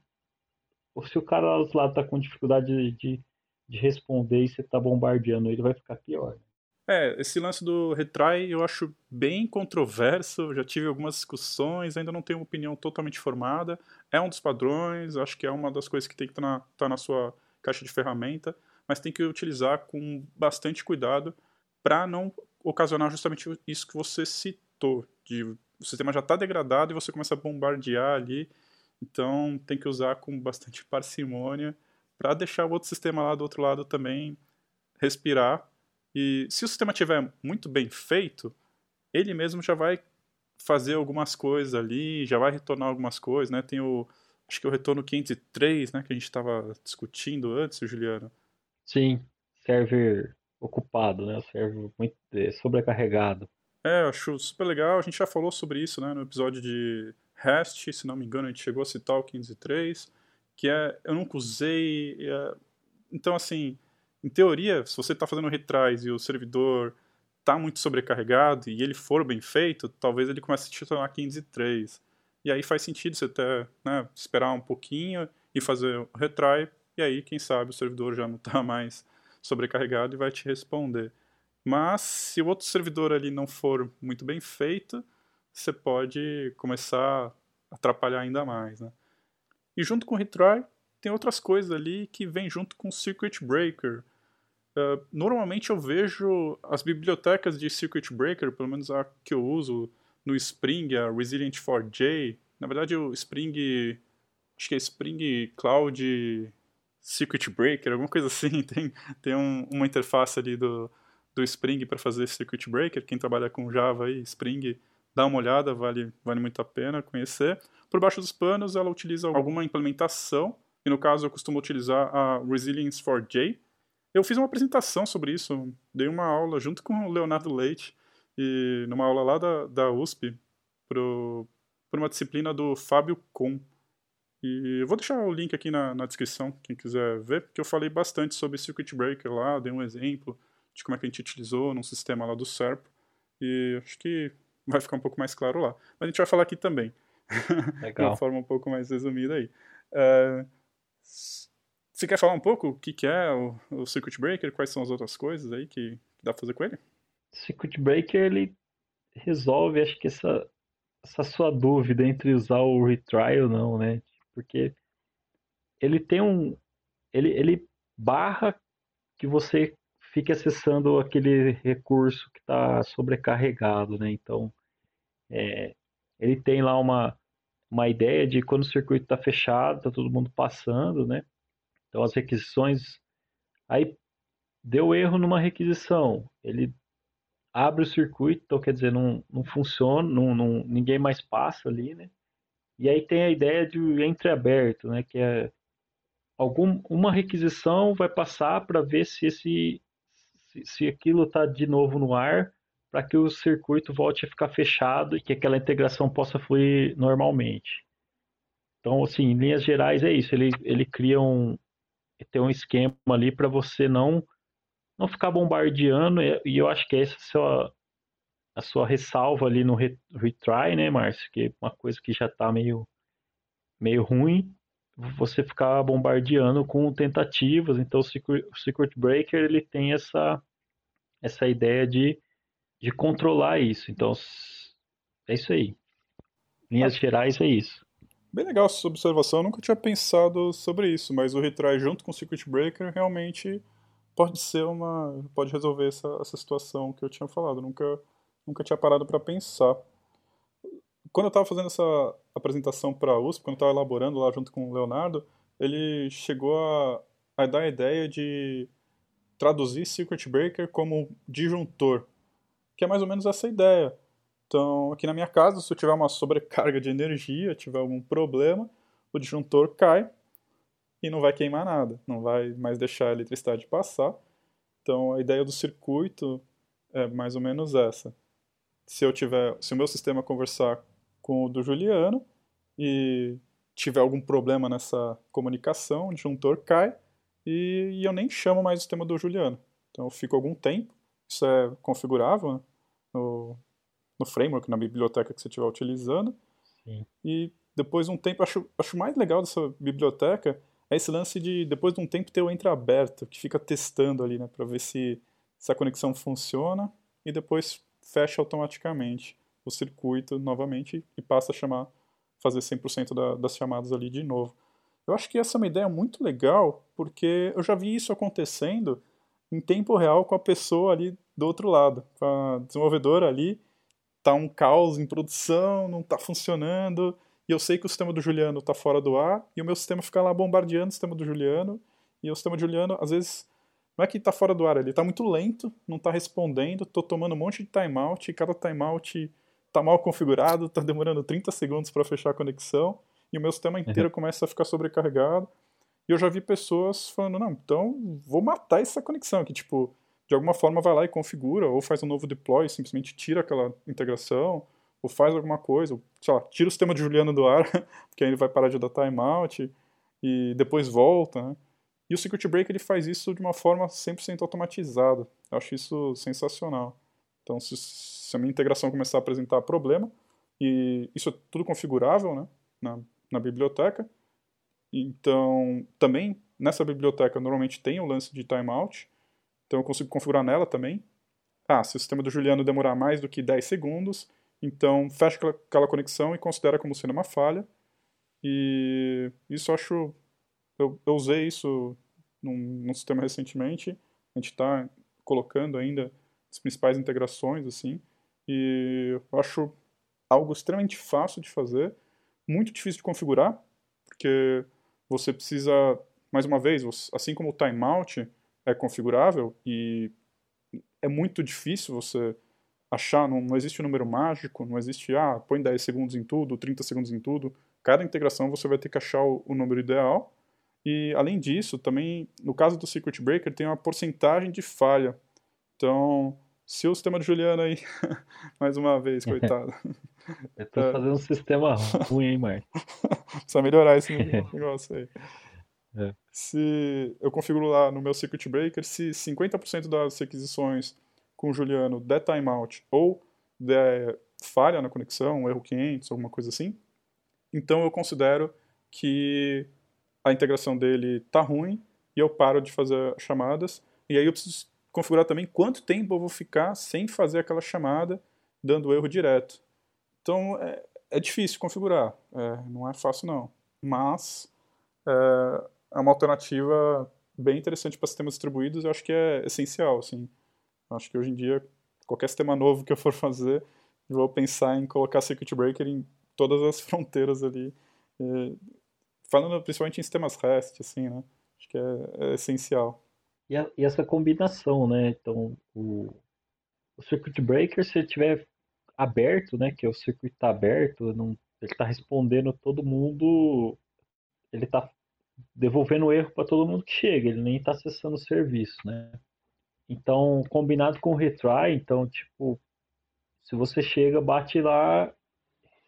se o cara lá está com dificuldade de, de, de, responder e você está bombardeando ele, vai ficar pior. Né? É, esse lance do retry eu acho bem controverso, já tive algumas discussões, ainda não tenho uma opinião totalmente formada. É um dos padrões, acho que é uma das coisas que tem que estar tá na, tá na sua caixa de ferramenta, mas tem que utilizar com bastante cuidado para não ocasionar justamente isso que você citou, de o sistema já está degradado e você começa a bombardear ali, então tem que usar com bastante [laughs] parcimônia para deixar o outro sistema lá do outro lado também respirar e se o sistema estiver muito bem feito, ele mesmo já vai fazer algumas coisas ali, já vai retornar algumas coisas, né? Tem o acho que é o retorno 503, né, que a gente estava discutindo antes, Juliano. Sim, server ocupado, né? O server muito é, sobrecarregado. É, eu acho super legal. A gente já falou sobre isso, né, no episódio de REST, se não me engano, a gente chegou a citar o 503, que é eu nunca usei, é, então assim, em teoria, se você está fazendo retries e o servidor está muito sobrecarregado e ele for bem feito, talvez ele comece a te tornar 15.3. E aí faz sentido você até né, esperar um pouquinho e fazer o retry, e aí, quem sabe, o servidor já não está [laughs] mais sobrecarregado e vai te responder. Mas se o outro servidor ali não for muito bem feito, você pode começar a atrapalhar ainda mais. Né? E junto com o retry, tem outras coisas ali que vêm junto com o Circuit Breaker. Uh, normalmente eu vejo as bibliotecas de Circuit Breaker, pelo menos a que eu uso no Spring, a Resilient4j. Na verdade, o Spring, acho que é Spring Cloud Circuit Breaker, alguma coisa assim. [laughs] Tem, tem um, uma interface ali do, do Spring para fazer Circuit Breaker. Quem trabalha com Java e Spring, dá uma olhada, vale, vale muito a pena conhecer. Por baixo dos panos, ela utiliza alguma implementação, e no caso eu costumo utilizar a Resilience4j. Eu fiz uma apresentação sobre isso, dei uma aula junto com o Leonardo Leite, e numa aula lá da, da USP, por uma disciplina do Fábio Com. E eu vou deixar o link aqui na, na descrição, quem quiser ver, porque eu falei bastante sobre Circuit Breaker lá, dei um exemplo de como é que a gente utilizou num sistema lá do SERP, e acho que vai ficar um pouco mais claro lá. Mas a gente vai falar aqui também. [laughs] Legal. de uma forma um pouco mais resumida aí. Uh, você quer falar um pouco o que, que é o, o, Circuit Breaker? Quais são as outras coisas aí que, dá pra fazer com ele? Circuit Breaker, ele resolve, acho que essa, essa sua dúvida entre usar o retry ou não, né? Porque ele tem um... Ele, ele barra que você fique acessando aquele recurso que está sobrecarregado, né? Então, é, ele tem lá uma, uma ideia de quando o circuito está fechado, está todo mundo passando, né? Então as requisições. Aí deu erro numa requisição, ele abre o circuito, então quer dizer, não, não funciona, não, não, ninguém mais passa ali, né? E aí tem a ideia de entreaberto, né? Que é algum, uma requisição vai passar para ver se esse se, se aquilo está de novo no ar para que o circuito volte a ficar fechado e que aquela integração possa fluir normalmente. Então, assim, em linhas gerais é isso. Ele, ele cria um, tem um esquema ali para você não não ficar bombardeando e eu acho que essa é a sua, a sua ressalva ali no retry, né, Márcio? Que é uma coisa que já está meio meio ruim, você ficar bombardeando com tentativas. Então, o Secret, o Secret Breaker ele tem essa essa ideia de de controlar isso. Então, é isso aí. Linhas gerais, é isso. Bem legal essa observação, eu nunca tinha pensado sobre isso, mas o retry junto com o Circuit Breaker realmente pode ser uma. pode resolver essa, essa situação que eu tinha falado. Nunca, nunca tinha parado para pensar. Quando eu estava fazendo essa apresentação para a USP, quando eu estava elaborando lá junto com o Leonardo, ele chegou a, a dar a ideia de traduzir Circuit Breaker como disjuntor que é mais ou menos essa ideia. Então, aqui na minha casa, se eu tiver uma sobrecarga de energia, tiver algum problema, o disjuntor cai e não vai queimar nada, não vai mais deixar a eletricidade passar. Então, a ideia do circuito é mais ou menos essa. Se eu tiver, se o meu sistema conversar com o do Juliano e tiver algum problema nessa comunicação, o disjuntor cai e, e eu nem chamo mais o sistema do Juliano. Então, eu fico algum tempo isso é configurável né? No framework, na biblioteca que você estiver utilizando. Sim. E depois de um tempo, acho, acho mais legal dessa biblioteca é esse lance de, depois de um tempo, ter o entreaberto, que fica testando ali, né, para ver se, se a conexão funciona e depois fecha automaticamente o circuito novamente e passa a chamar, fazer 100% da, das chamadas ali de novo. Eu acho que essa é uma ideia muito legal, porque eu já vi isso acontecendo em tempo real com a pessoa ali do outro lado. Com a desenvolvedora ali, tá um caos em produção, não tá funcionando, e eu sei que o sistema do Juliano tá fora do ar, e o meu sistema fica lá bombardeando o sistema do Juliano, e o sistema do Juliano, às vezes, não é que tá fora do ar, ele tá muito lento, não tá respondendo, tô tomando um monte de timeout, e cada timeout tá mal configurado, tá demorando 30 segundos para fechar a conexão, e o meu sistema inteiro uhum. começa a ficar sobrecarregado. E eu já vi pessoas falando, não, então vou matar essa conexão, que tipo, de alguma forma vai lá e configura, ou faz um novo deploy, simplesmente tira aquela integração, ou faz alguma coisa, ou, sei lá, tira o sistema de Juliano do ar, [laughs] porque aí ele vai parar de dar timeout, e depois volta, né? E o Circuit Breaker ele faz isso de uma forma 100% automatizada. Eu acho isso sensacional. Então, se, se, a minha integração começar a apresentar problema, e isso é tudo configurável né, na, na biblioteca, então, também nessa biblioteca normalmente tem o lance de timeout, então eu consigo configurar nela também. Ah, se o sistema do Juliano demorar mais do que 10 segundos, então fecha aquela conexão e considera como sendo uma falha. E isso eu acho eu, eu usei isso num, num sistema recentemente, a gente está colocando ainda as principais integrações, assim, e eu acho algo extremamente fácil de fazer, muito difícil de configurar, porque você precisa, mais uma vez, assim como o timeout é configurável e é muito difícil você achar, não, não existe um número mágico, não existe, ah, põe 10 segundos em tudo, 30 segundos em tudo. Cada integração você vai ter que achar o, o número ideal. E, além disso, também, no caso do Circuit Breaker, tem uma porcentagem de falha. Então, se o sistema de Juliana aí, [laughs] mais uma vez, [laughs] coitado. Eu tô é. fazendo um sistema ruim, hein, Marcos? [laughs] Precisa melhorar esse negócio aí. É. Se eu configuro lá no meu Circuit Breaker, se 50% das requisições com o Juliano der timeout ou der falha na conexão, erro 500, alguma coisa assim, então eu considero que a integração dele tá ruim e eu paro de fazer chamadas. E aí eu preciso configurar também quanto tempo eu vou ficar sem fazer aquela chamada, dando erro direto. Então é, é difícil configurar, é, não é fácil não. Mas é, é uma alternativa bem interessante para sistemas distribuídos, eu acho que é essencial. Assim. Acho que hoje em dia, qualquer sistema novo que eu for fazer, eu vou pensar em colocar circuit breaker em todas as [laughs] fronteiras ali. falando principalmente em sistemas REST, assim, né? Acho que é, é essencial. E, a, e, essa combinação, né? Então, o, o circuit breaker, se ele tiver aberto, né? Que o circuito está aberto, não, ele está respondendo todo mundo, ele está devolvendo erro para todo mundo que chega, ele nem está acessando o serviço, né? Então, combinado com o retry, então, tipo, se você chega, bate lá,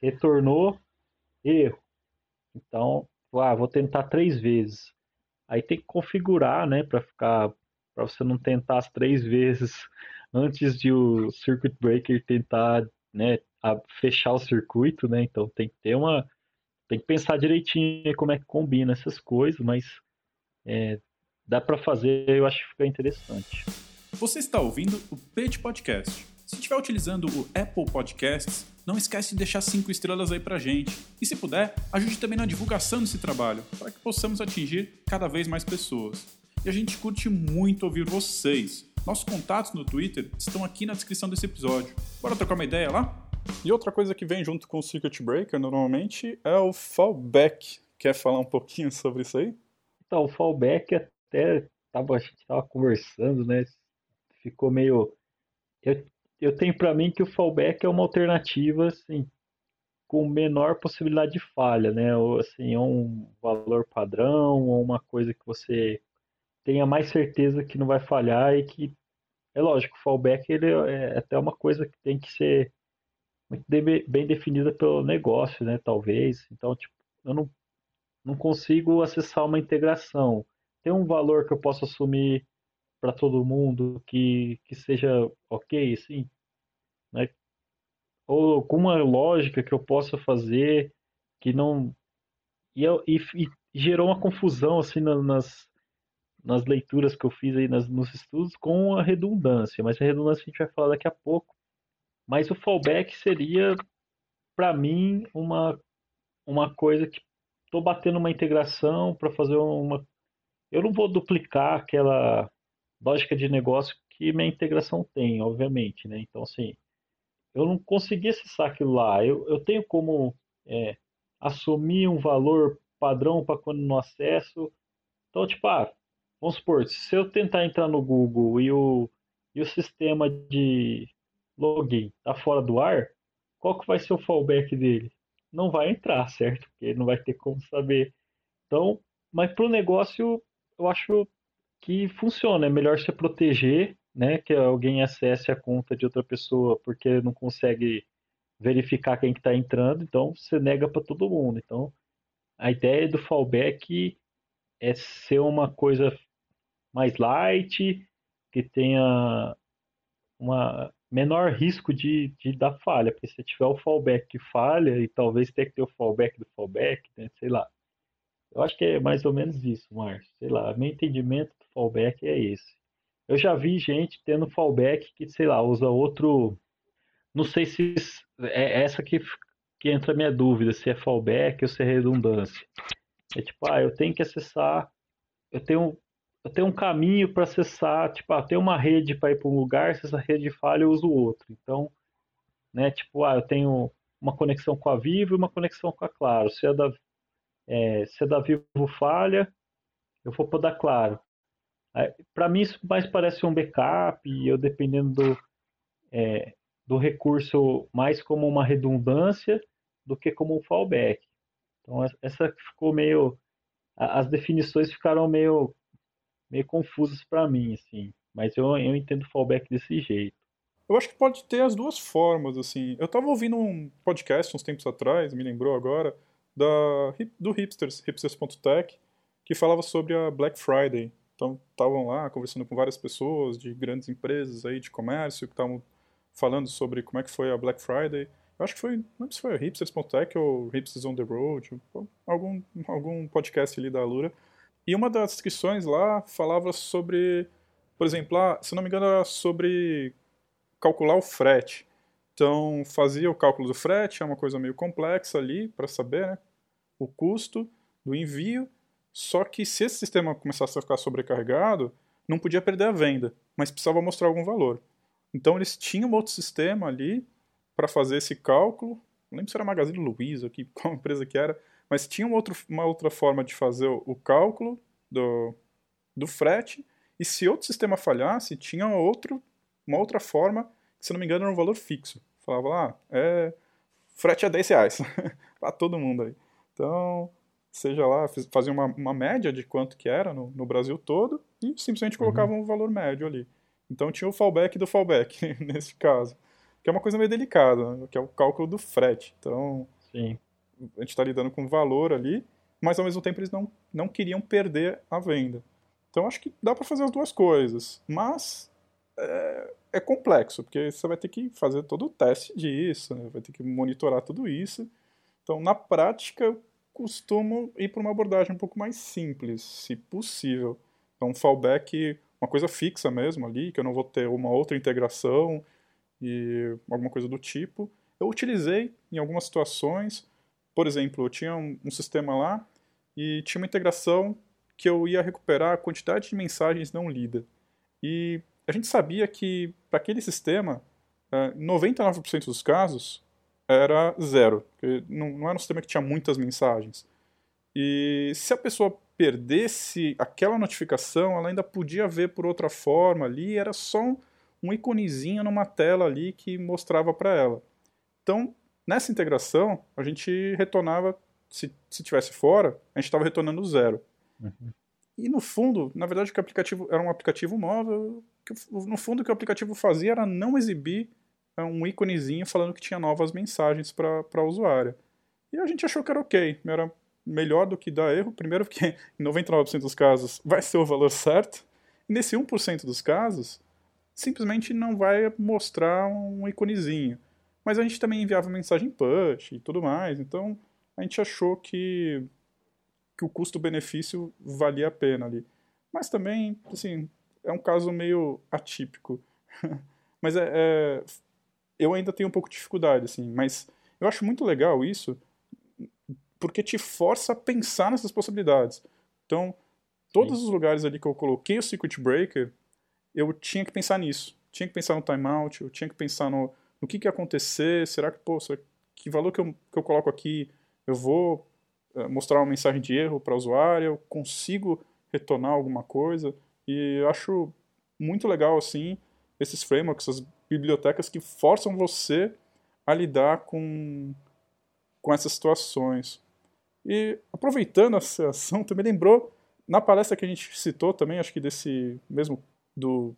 retornou, erro. Então, ah, vou tentar três vezes. Aí tem que configurar, né, para ficar, para você não tentar as três vezes [laughs] antes de o circuit breaker tentar, né, fechar o circuito, né? Então tem que ter uma, tem que pensar direitinho como é que combina essas coisas, mas é, dá para fazer, eu acho que fica interessante. Você está ouvindo o Page Podcast. Se estiver utilizando o Apple Podcasts, não esquece de deixar cinco estrelas aí pra gente. E se puder, ajude também na divulgação desse trabalho, para que possamos atingir cada vez mais pessoas. E a gente curte muito ouvir vocês. Nossos contatos no Twitter estão aqui na descrição desse episódio. Bora trocar uma ideia lá? E outra coisa que vem junto com o Circuit Breaker normalmente é o fallback. Quer falar um pouquinho sobre isso aí? Então, o fallback até tava, a gente estava conversando, né? Ficou meio. Eu eu tenho para mim que o fallback é uma alternativa assim com menor possibilidade de falha, né? Ou assim, um valor padrão ou uma coisa que você tenha mais certeza que não vai falhar e que é lógico, o fallback ele é, é até uma coisa que tem que ser muito bem definida pelo negócio, né? Talvez. Então, tipo, eu não, não consigo acessar uma integração. Tem um valor que eu posso assumir para todo mundo que, que seja ok, sim, né? Ou alguma lógica que eu possa fazer que não e, e, e gerou uma confusão assim nas, nas leituras que eu fiz aí nas, nos estudos com a redundância, mas a redundância a gente vai falar daqui a pouco. Mas o fallback seria para mim uma uma coisa que estou batendo uma integração para fazer uma eu não vou duplicar aquela lógica de negócio que minha integração tem, obviamente, né? Então, assim, eu não consegui acessar aquilo lá. Eu, eu tenho como é, assumir um valor padrão para quando no acesso. Então, tipo, ah, vamos supor, se eu tentar entrar no Google e o, e o sistema de login está fora do ar, qual que vai ser o fallback dele? Não vai entrar, [laughs] certo? Porque ele não vai ter como saber. Então, mas para o negócio, eu acho que funciona. É melhor se proteger, né, que alguém acesse a conta de outra pessoa porque não consegue verificar quem está entrando, então você nega para todo mundo. Então, a ideia do fallback é ser uma coisa mais light, que tenha uma menor risco de, de dar falha, porque se tiver o fallback que falha, e talvez tenha que ter o fallback do fallback, né, sei lá. Eu acho que é mais ou menos isso, Márcio. Sei lá, meu entendimento do fallback é esse. Eu já vi gente tendo fallback que, sei lá, usa outro. Não sei se é essa que, que entra a minha dúvida, se é fallback ou se é redundância. É tipo, ah, eu tenho que acessar, eu tenho, eu tenho um caminho para acessar, tipo, ah, tem uma rede para ir para um lugar, se essa rede falha, eu uso outro. Então, né, tipo, ah, eu tenho uma conexão com a Vivo e uma conexão com a Claro. Se a da, é, se a da Vivo falha, eu vou para da Claro. Para mim, isso mais parece um backup, e eu dependendo do, é, do recurso mais como uma redundância do que como um fallback. Então essa ficou meio as definições ficaram meio meio confusas para mim assim, mas eu, eu entendo fallback desse jeito. Eu acho que pode ter as duas formas assim. Eu estava ouvindo um podcast uns tempos atrás, me lembrou agora da do hipsters, hipsters.tech, que falava sobre a Black Friday. Então estavam lá conversando com várias pessoas de grandes empresas aí de comércio que estavam falando sobre como é que foi a Black Friday. Eu acho que foi, não lembro se foi a Hipsters.tech ou Hipsters on the Road, algum, algum podcast ali da Alura. E uma das descrições lá falava sobre, por exemplo, lá, se não me engano, era sobre calcular o frete. Então, fazia o cálculo do frete, é uma coisa meio complexa ali para saber né, o custo do envio. Só que se esse sistema começasse a ficar sobrecarregado, não podia perder a venda, mas precisava mostrar algum valor. Então eles tinham outro sistema ali para fazer esse cálculo. Não lembro se era Magazine Luiza, que, [laughs] qual empresa que era, mas tinha um outro, uma outra forma de fazer o, o cálculo do, do frete. E se outro sistema falhasse, tinha outro, uma outra forma, que se não me engano era um valor fixo. Falava lá, ah, é, frete é 10 reais [laughs] para todo mundo aí. Então, seja lá, fazia uma, uma média de quanto que era no, no Brasil todo e simplesmente colocava uhum. um valor médio ali. Então tinha o fallback do fallback, [laughs] nesse caso. Que é uma coisa meio delicada, né? que é o cálculo do frete. Então, Sim. A gente está lidando com valor ali, mas ao mesmo tempo eles não, não queriam perder a venda. Então acho que dá para fazer as duas coisas, mas é, é, complexo, porque você vai ter que fazer todo o teste disso, né? vai ter que monitorar tudo isso. Então, na prática, eu costumo ir para uma abordagem um pouco mais simples, se possível. Então, fallback uma coisa fixa mesmo ali, que eu não vou ter uma outra integração e alguma coisa do tipo. Eu utilizei em algumas situações, por exemplo, eu tinha um, um sistema lá e tinha uma integração que eu ia recuperar a quantidade de mensagens não lidas. E a gente sabia que para aquele sistema, 99% é, dos casos era zero, não, não era um sistema que tinha muitas mensagens. E se a pessoa perdesse aquela notificação, ela ainda podia ver por outra forma ali, era só um, um iconezinho numa tela ali que mostrava para ela. Então, nessa integração, a gente retornava, se, se tivesse fora, a gente estava retornando zero. Uhum. E no fundo, na verdade, o aplicativo era um aplicativo móvel, que, no fundo o que o aplicativo fazia era não exibir é, um íconezinho falando que tinha novas mensagens para a usuária. E a gente achou que era ok, era melhor do que dar erro, primeiro porque em 99% dos casos vai ser o valor certo, e nesse 1% dos casos, simplesmente não vai mostrar um iconezinho. Mas a gente também enviava mensagem push e tudo mais, então a gente achou que, que o custo-benefício valia a pena ali. Mas também, assim, é um caso meio atípico. [laughs] mas é, é, eu ainda tenho um pouco de dificuldade, assim, mas eu acho muito legal isso, porque te força a pensar nessas possibilidades. Então, todos Sim. os lugares ali que eu coloquei o circuit breaker, eu tinha que pensar nisso. Tinha que pensar no timeout, eu tinha que pensar no, no que, que acontecer, será que, pô, será, que valor que eu, que eu coloco aqui, eu vou uh, mostrar uma mensagem de erro para o usuário, eu consigo retornar alguma coisa, e eu acho muito legal, assim, esses frameworks, essas bibliotecas que forçam você a lidar com, com essas situações. E aproveitando essa ação, [laughs] também lembrou, na palestra que a gente citou também, acho que desse mesmo, do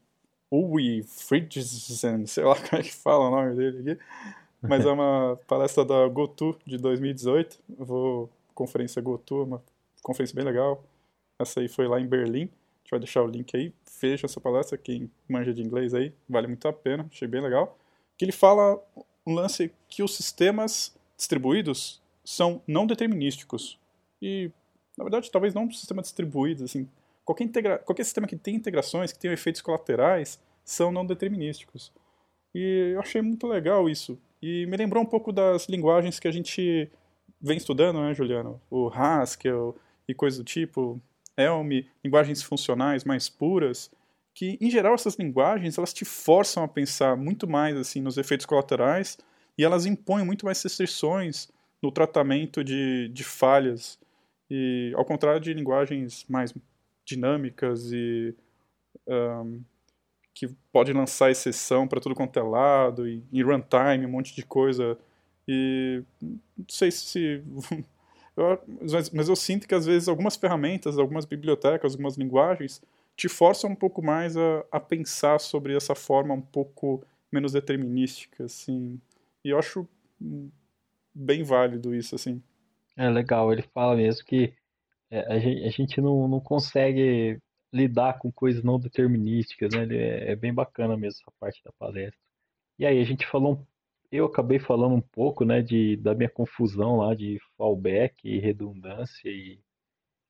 Uwe Friedrichsen, sei lá [laughs] como é que fala o nome dele aqui, mas é uma [laughs] palestra da GoTo de 2018, eu vou, conferência GoTo, uma conferência bem legal, essa aí foi lá em Berlim, a gente vai deixar o link aí, veja essa palestra, quem manja de inglês aí, vale muito a pena, achei bem legal, que ele fala um lance que os sistemas distribuídos são não determinísticos. E, na verdade, talvez não um sistema distribuído, assim, qualquer, integra qualquer sistema que tem integrações, que tem efeitos colaterais, são não determinísticos. E eu achei muito legal isso. E me lembrou um pouco das linguagens que a gente vem estudando, né, Juliano? O Haskell e coisas do tipo, Elm, linguagens funcionais mais puras, que em geral essas linguagens elas te forçam a pensar muito mais assim nos efeitos colaterais e elas impõem muito mais restrições no tratamento de, de falhas e ao contrário de linguagens mais dinâmicas e um, que pode lançar exceção para tudo quanto é lado e, e runtime um monte de coisa e não sei se [laughs] eu, mas, mas eu sinto que às vezes algumas ferramentas algumas bibliotecas algumas linguagens te força um pouco mais a, a pensar sobre essa forma um pouco menos determinística, assim. E eu acho bem válido isso, assim. É legal, ele fala mesmo que é, a gente, a gente não, não consegue lidar com coisas não determinísticas, né? É, é, bem bacana mesmo essa parte da palestra. E aí, a gente falou, eu acabei falando um pouco, né, de, da minha confusão lá de fallback, redundância e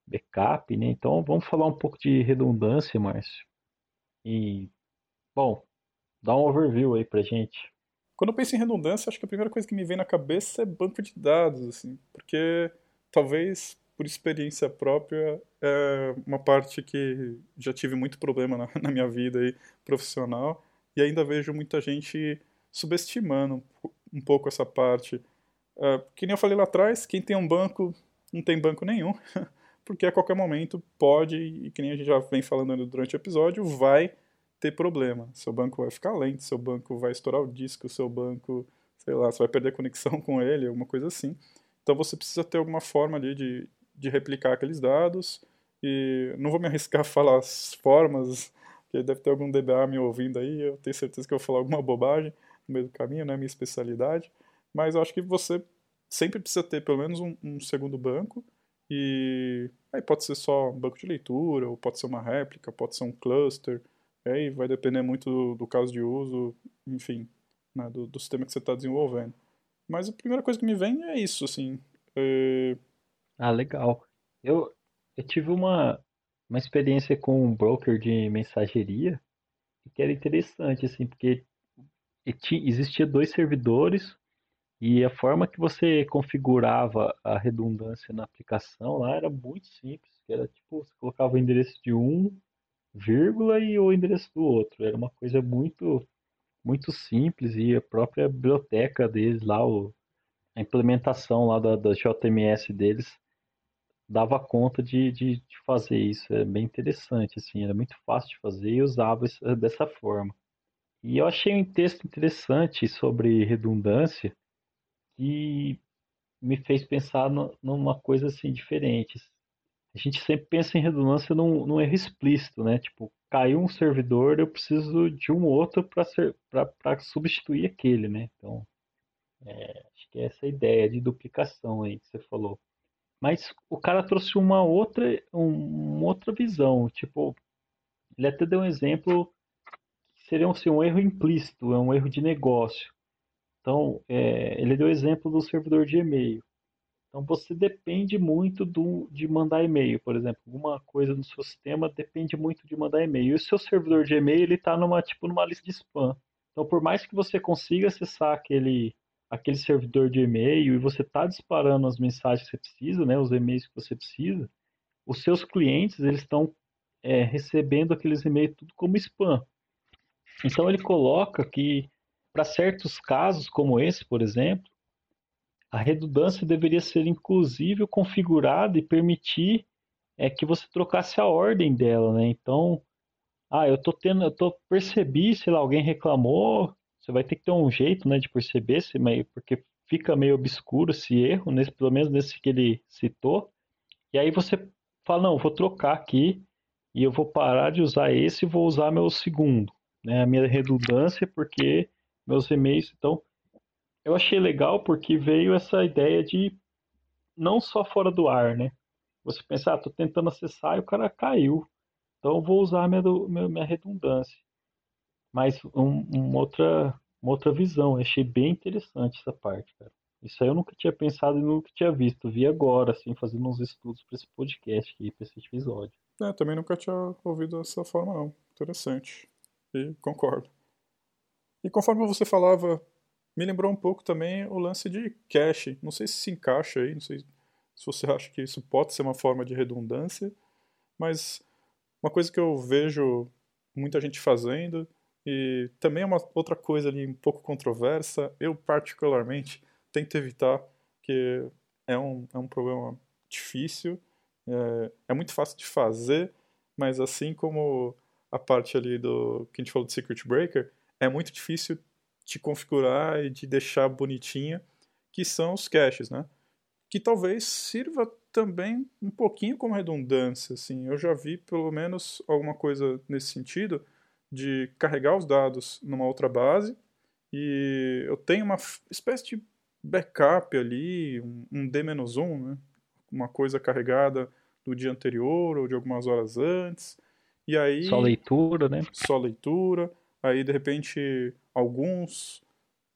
backup, né? Então vamos falar um pouco de redundância, Márcio. E, bom, dá um overview aí pra gente. Quando eu penso em redundância, acho que a primeira coisa que me vem na cabeça é banco de dados, assim, porque talvez por experiência própria é uma parte que já tive muito problema na, na minha vida aí, profissional e ainda vejo muita gente subestimando um pouco essa parte. Uh, que nem eu falei lá atrás, quem tem um banco não tem banco nenhum. [laughs] porque a qualquer momento pode, e que nem a gente já vem falando durante o episódio, vai ter problema. Seu banco vai ficar lento, seu banco vai estourar o disco, seu banco, sei lá, você vai perder conexão [laughs] com ele, alguma coisa assim. Então você precisa ter alguma forma ali de, de replicar aqueles dados. E não vou me arriscar a falar as formas, porque deve ter algum DBA me ouvindo aí, eu tenho certeza que eu vou falar alguma bobagem no meio do caminho, não é minha especialidade. Mas eu acho que você sempre precisa ter pelo menos um, um segundo banco e aí pode ser só um banco de leitura, ou pode ser uma réplica, pode ser um cluster. Aí vai depender muito do, do caso de uso, enfim, né, do, do, sistema que você está desenvolvendo. Mas a primeira coisa que me vem é isso, assim. É... Ah, legal. Eu, eu tive uma, uma experiência com um broker de mensageria que era interessante, assim, porque existia dois servidores e a forma que você configurava a redundância na aplicação lá era muito simples. Era tipo, você colocava o endereço de um, vírgula e o endereço do outro. Era uma coisa muito muito simples e a própria biblioteca deles lá, o, a implementação lá da, da JMS deles dava conta de, de, de, fazer isso. É bem interessante, assim, era muito fácil de fazer e usava isso, dessa forma. E eu achei um texto interessante sobre redundância, que me fez pensar no, numa coisa assim diferente. A gente sempre pensa em redundância num, num erro explícito, né? Tipo, caiu um servidor, eu preciso de um outro para substituir aquele, né? Então, é, acho que é essa ideia de duplicação aí que você falou. Mas o cara trouxe uma outra, um, uma outra visão. Tipo, ele até deu um exemplo que seria assim, um erro implícito, é um erro de negócio. Então, é, ele deu exemplo do servidor de e-mail. Então, você depende muito do, de mandar e-mail, por exemplo. Alguma coisa no seu sistema depende muito de mandar e-mail. E o seu servidor de e-mail ele está numa tipo numa lista de spam. Então, por mais que você consiga acessar aquele aquele servidor de e-mail e você está disparando as mensagens que você precisa, né, os e-mails que você precisa, os seus clientes eles estão é, recebendo aqueles e-mails tudo como spam. Então ele coloca que para certos casos, como esse, por exemplo, a redundância deveria ser inclusive configurada e permitir é, que você trocasse a ordem dela, né? Então, ah, eu tô tendo, eu tô percebi, sei lá, alguém reclamou, você vai ter que ter um jeito, né, de perceber se meio, porque fica meio obscuro esse erro, nesse, pelo menos nesse que ele citou. E aí você fala, não, vou trocar aqui e eu vou parar de usar esse e vou usar meu segundo, né, a minha redundância, porque meus e-mails. Então, eu achei legal porque veio essa ideia de não só fora do ar, né? Você pensar, ah, tô tentando acessar e o cara caiu. Então vou usar minha, minha redundância. Mas um, uma, outra, uma outra visão. Eu achei bem interessante essa parte, cara. Isso aí eu nunca tinha pensado e nunca tinha visto. Vi agora, assim, fazendo uns estudos para esse podcast aqui, para esse episódio. É, também nunca tinha ouvido dessa forma, não. Interessante. E concordo. E conforme você falava, me lembrou um pouco também o lance de cache. Não sei se se encaixa aí, não sei se você acha que isso pode ser uma forma de redundância, mas uma coisa que eu vejo muita gente fazendo e também é uma outra coisa ali um pouco controversa, eu particularmente tento evitar, que é um, é um problema difícil, é, é muito fácil de fazer, mas assim como a parte ali do que a gente falou de Secret Breaker, é muito difícil de configurar e de deixar bonitinha, que são os caches, né? Que talvez sirva também um pouquinho como redundância, assim. Eu já vi pelo menos alguma coisa nesse sentido de carregar os dados numa outra base e eu tenho uma espécie de backup ali, um, um D-1, né? Uma coisa carregada do dia anterior ou de algumas horas antes. E aí só leitura, né? Só leitura. Aí de repente alguns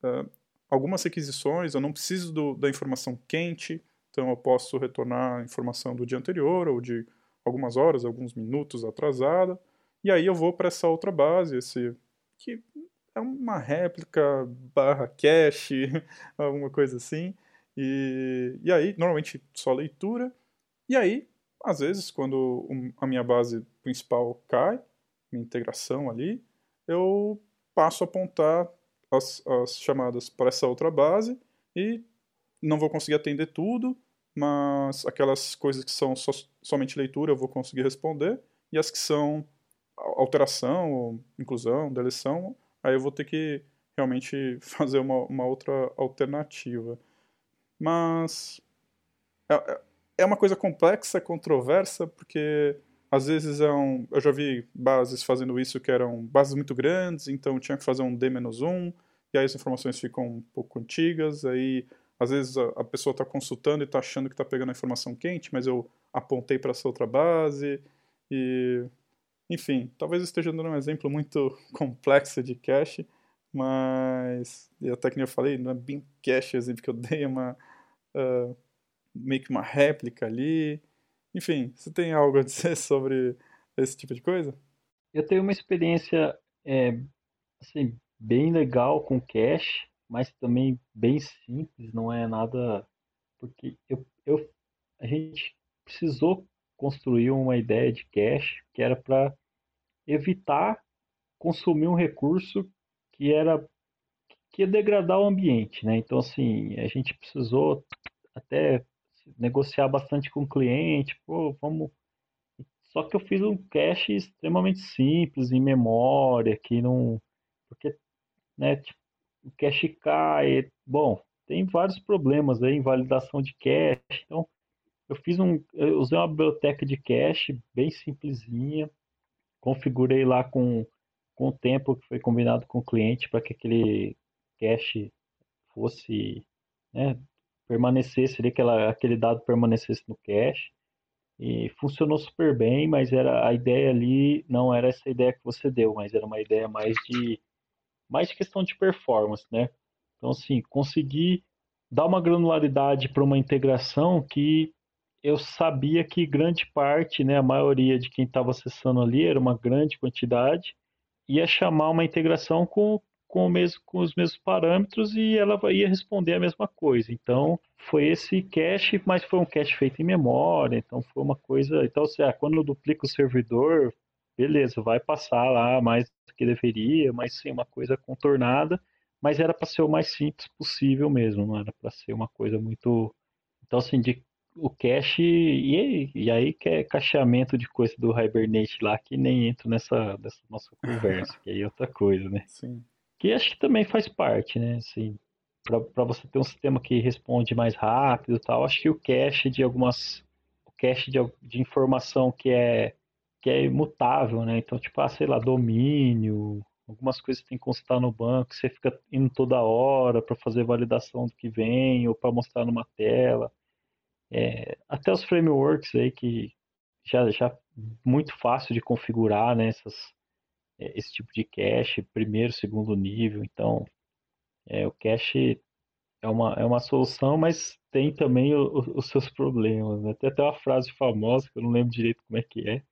uh, algumas requisições, eu não preciso do, da informação quente, então eu posso retornar a informação do dia anterior ou de algumas horas, alguns minutos atrasada, e aí eu vou para essa outra base, esse que é uma réplica barra cache, [laughs] alguma coisa assim, e, e aí normalmente só leitura, e aí às vezes quando a minha base principal cai, minha integração ali, eu passo a apontar as, as chamadas para essa outra base e não vou conseguir atender tudo, mas aquelas coisas que são so, somente leitura eu vou conseguir responder, e as que são alteração, inclusão, deleção, aí eu vou ter que realmente [laughs] fazer uma, uma outra alternativa. Mas é, é, é uma coisa complexa, controversa, porque às vezes é um, eu já vi bases fazendo isso que eram bases muito grandes, então tinha que fazer um D-1, e aí as informações ficam um pouco antigas, aí às vezes a, a pessoa está consultando e está achando que está pegando a informação quente, mas eu apontei para essa outra base, e enfim, talvez esteja dando um exemplo muito [laughs] complexo de cache, mas e até que eu falei, não é bem cache o exemplo que eu dei, é uma uh, meio que uma réplica ali, enfim, você tem algo a dizer [laughs] sobre esse tipo de coisa? Eu tenho uma experiência é, assim, bem legal com cache, mas também bem simples, não é nada. Porque eu, eu, a gente precisou construir uma ideia de cache que era para evitar consumir um recurso que era que ia degradar o ambiente, né? Então assim, a gente precisou até negociar bastante com o cliente, pô, vamos. Só que eu fiz um cache extremamente simples, em memória, que não. Porque, né, tipo, o cache cai. Bom, tem vários problemas aí, invalidação de cache. Então, eu fiz um. Eu usei uma biblioteca de cache bem simplesinha, configurei lá com, com o tempo que foi combinado com o cliente para que aquele cache fosse né, permanecesse ali, aquela, aquele dado permanecesse no cache. E funcionou super bem, mas era a ideia ali não era essa ideia que você deu, mas era uma ideia mais de mais questão de performance, né? Então assim, conseguir dar uma granularidade para uma integração que eu sabia que grande parte, né, a maioria de quem estava acessando ali era uma grande quantidade, ia chamar uma integração com com, mesmo, com os mesmos parâmetros e ela ia responder a mesma coisa. Então, foi esse cache, mas foi um cache feito em memória, então foi uma coisa. Então, se, ah, quando duplica o servidor, beleza, vai passar lá mais do que deveria, mas sim, uma coisa contornada, mas era para ser o mais simples possível mesmo, não era para ser uma coisa muito. Então, assim, de o cache e, e aí que é cacheamento de coisa do Hibernate lá que nem entra nessa, nessa nossa conversa, que aí é outra coisa, né? Sim que acho que também faz parte, né? Assim, para você ter um sistema que responde mais rápido e tal, acho que o cache de algumas o cache de, de informação que é que é imutável, né? Então, tipo, ah, sei lá, domínio, algumas coisas que tem que consultar no banco, você fica indo toda hora para fazer validação do que vem ou para mostrar numa tela. É, até os frameworks aí que já já muito fácil de configurar, né? Essas é, esse tipo de cache, primeiro, segundo nível. Então, é, o cache é uma, é uma solução, mas tem também o, o, os seus problemas. Né? Tem até uma frase famosa, que eu não lembro direito como é que é.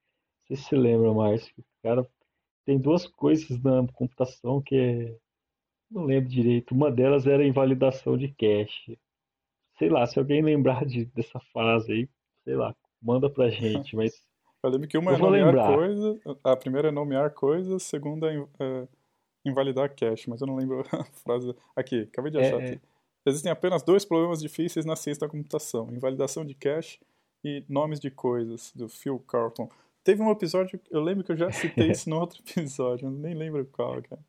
Sei se você lembra. O cara tem duas coisas na computação que é. Não lembro direito. Uma delas era invalidação de cache. Sei lá, se alguém lembrar de, dessa fase aí, sei lá, manda pra gente, mas. Eu lembro que uma é nomear coisas, a primeira é nomear coisas, a segunda é, é invalidar cache, mas eu não lembro [laughs] a frase. Aqui, acabei de achar é, aqui. Existem apenas dois problemas difíceis na ciência da computação: invalidação de cache e nomes de coisas, do Phil Carlton. Teve um episódio, eu lembro que eu já citei [laughs] isso no outro episódio, eu nem lembro qual, cara.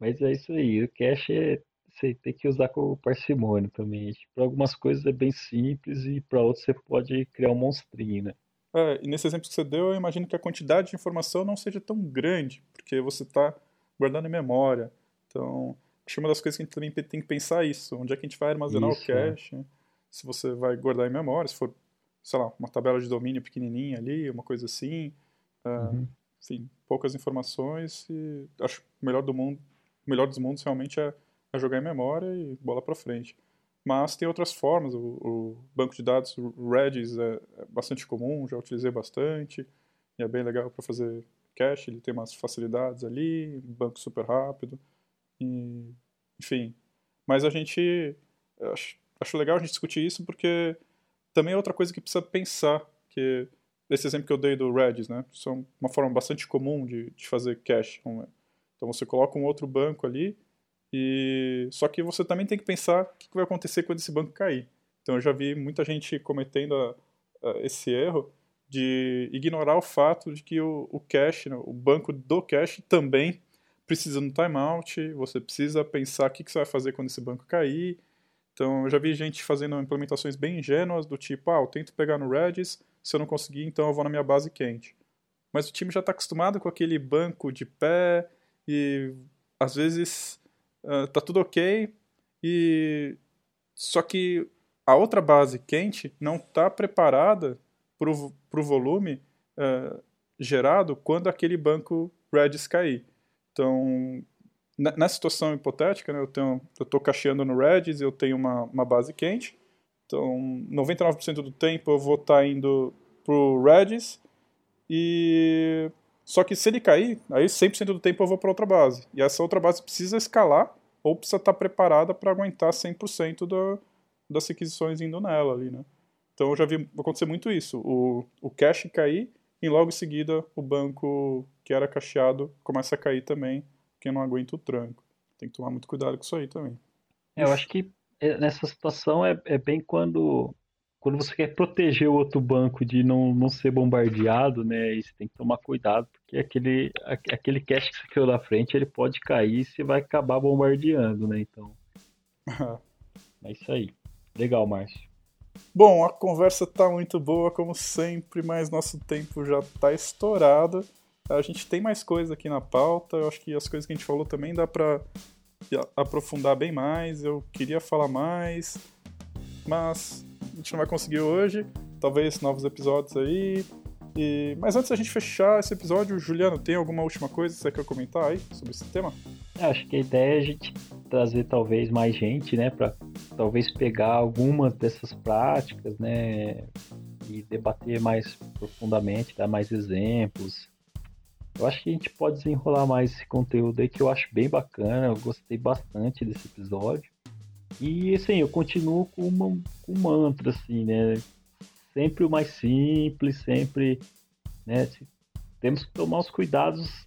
Mas é isso aí, o cache é, você tem que usar com parcimônia também. Para algumas coisas é bem simples e para outras você pode criar um monstrinho, né? É, e nesse exemplo que você deu, eu imagino que a quantidade de informação não seja tão grande, porque você está guardando em memória. Então, acho que uma das coisas que a gente também tem que pensar é isso. Onde é que a gente vai armazenar isso, o cache? É. Se você vai guardar em memória, se for, sei lá, uma tabela de domínio pequenininha ali, uma coisa assim. É, uhum. Enfim, poucas informações e acho que o melhor do mundo, o melhor dos mundos realmente é, é jogar em memória e bola para frente. Mas tem outras formas, o, o banco de dados Redis é, é bastante comum, já utilizei bastante, e é bem legal para fazer cache, ele tem umas facilidades ali, banco super rápido, e, enfim. Mas a gente, acho, acho legal a gente discutir isso porque também é outra coisa que precisa pensar, que esse exemplo que eu dei do Redis, né, são uma forma bastante comum de, de fazer cache. Então você coloca um outro banco ali, e só que você também tem que pensar o que vai acontecer quando esse banco cair. Então eu já vi muita gente cometendo a, a, esse erro de ignorar o fato de que o, o cache, né, o banco do cache também precisa no timeout, você precisa pensar o que, que você vai fazer quando esse banco cair. Então, eu já vi gente fazendo implementações bem ingênuas, do tipo, ah, eu tento pegar no Redis, se eu não conseguir, então eu vou na minha base quente. Mas o time já está acostumado com aquele banco de pé e às vezes uh, tá tudo ok. E só que a outra base quente não está preparada para o volume uh, gerado quando aquele banco Redis cair. Então, nessa situação hipotética, né, eu estou cacheando no Redis, eu tenho uma, uma base quente, então 99% do tempo eu vou estar tá indo para o Redis, e só que se ele cair, aí 100% do tempo eu vou para outra base. E essa outra base precisa escalar ou precisa estar tá preparada para aguentar 100% da, das requisições indo nela ali, né? Então eu já vi acontecer muito isso. O, o cache cair e logo em seguida o banco que era cacheado começa a cair também, porque não aguenta o tranco. Tem que tomar muito cuidado com isso aí também. É, eu acho que é, nessa situação é, é bem quando quando você quer proteger o outro banco de não, não ser bombardeado, né? E você tem que tomar cuidado, porque aquele, aquele cache que você criou na frente, ele pode cair e você vai acabar bombardeando, né? Então. é isso aí. Legal, Márcio. Bom, a conversa tá muito boa, como sempre, mas nosso tempo já tá estourado. A gente tem mais coisa aqui na pauta. Eu acho que as coisas que a gente falou também dá pra aprofundar bem mais. Eu queria falar mais, mas a gente não vai conseguir hoje. Talvez novos episódios aí. E... Mas antes da gente fechar esse episódio, Juliano, tem alguma última coisa que você quer comentar aí sobre esse tema? Acho que a ideia é a gente trazer talvez mais gente, né, para talvez pegar algumas dessas práticas, né, e debater mais profundamente, dar mais exemplos. Eu acho que a gente pode desenrolar mais esse conteúdo aí que eu acho bem bacana, eu gostei bastante desse episódio. E assim, eu continuo com, uma, com um mantra, assim, né? Sempre o mais simples, sempre, né? Temos que tomar os cuidados,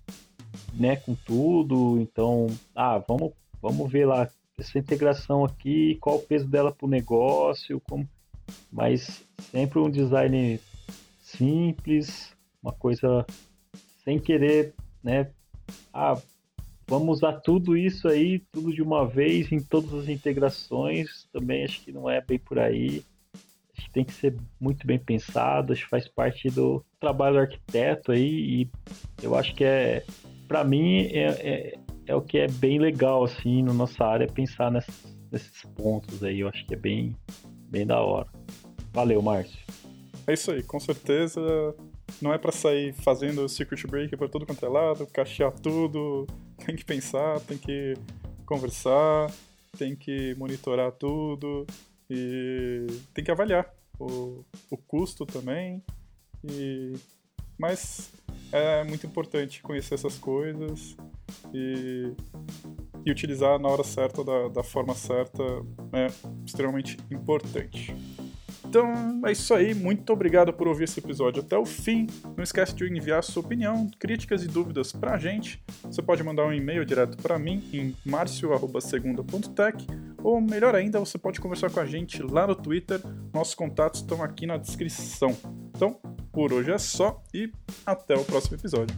né, com tudo. Então, ah, vamos, vamos ver lá essa integração aqui, qual o peso dela para o negócio, como... mas sempre um design simples, uma coisa sem querer, né? Ah, vamos usar tudo isso aí, tudo de uma vez, em todas as integrações. Também acho que não é bem por aí. Acho que tem que ser muito bem pensado, acho que faz parte do trabalho do arquiteto aí. E eu acho que é, para mim, é, é, é, o que é bem legal, assim, na nossa área, pensar nesses, nesses pontos aí. Eu acho que é bem, bem da hora. Valeu, Márcio. É isso aí, com certeza. Não é para sair fazendo circuit breaker para todo quanto é lado, cachear tudo, tem que pensar, tem que conversar, tem que monitorar tudo e tem que avaliar o, o custo também. E, mas é muito importante conhecer essas coisas e, e utilizar na hora certa, da, da forma certa, é extremamente importante. Então é isso aí, muito obrigado por ouvir esse episódio até o fim. Não esquece de enviar sua opinião, críticas e dúvidas pra gente. Você pode mandar um e-mail direto para mim em marcio@segunda.tech ou melhor ainda, você pode conversar com a gente lá no Twitter. Nossos contatos estão aqui na descrição. Então, por hoje é só e até o próximo episódio.